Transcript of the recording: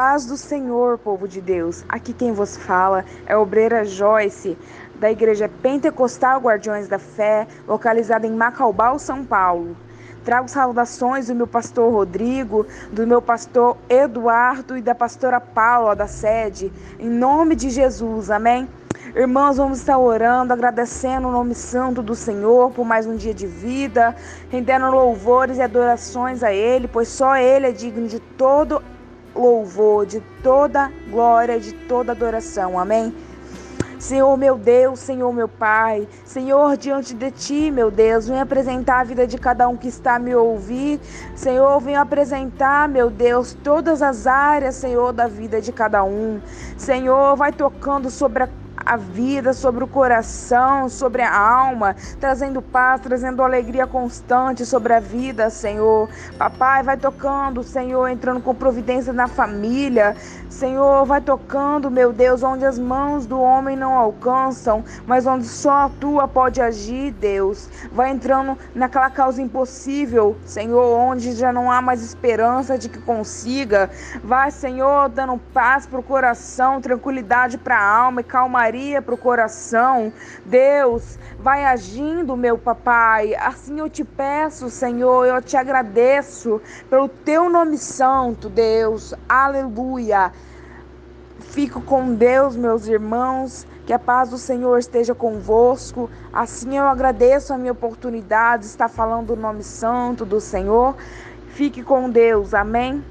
paz do Senhor, povo de Deus. Aqui quem vos fala é a obreira Joyce, da Igreja Pentecostal Guardiões da Fé, localizada em Macaubal, São Paulo. Trago saudações do meu pastor Rodrigo, do meu pastor Eduardo e da pastora Paula da sede, em nome de Jesus, amém? Irmãos, vamos estar orando, agradecendo o nome santo do Senhor por mais um dia de vida, rendendo louvores e adorações a Ele, pois só Ele é digno de todo louvor, de toda glória, de toda adoração. Amém? Senhor meu Deus, Senhor meu Pai, Senhor, diante de Ti, meu Deus, vem apresentar a vida de cada um que está a me ouvir. Senhor, vem apresentar, meu Deus, todas as áreas, Senhor, da vida de cada um. Senhor, vai tocando sobre a a vida, sobre o coração, sobre a alma, trazendo paz, trazendo alegria constante sobre a vida, Senhor. Papai, vai tocando, Senhor, entrando com providência na família. Senhor, vai tocando, meu Deus, onde as mãos do homem não alcançam, mas onde só a tua pode agir, Deus. Vai entrando naquela causa impossível, Senhor, onde já não há mais esperança de que consiga. Vai, Senhor, dando paz para o coração, tranquilidade para a alma e calmaria para o coração. Deus, vai agindo, meu papai. Assim eu te peço, Senhor, eu te agradeço pelo teu nome santo, Deus. Aleluia. Fico com Deus, meus irmãos. Que a paz do Senhor esteja convosco. Assim eu agradeço a minha oportunidade de estar falando o nome santo do Senhor. Fique com Deus. Amém.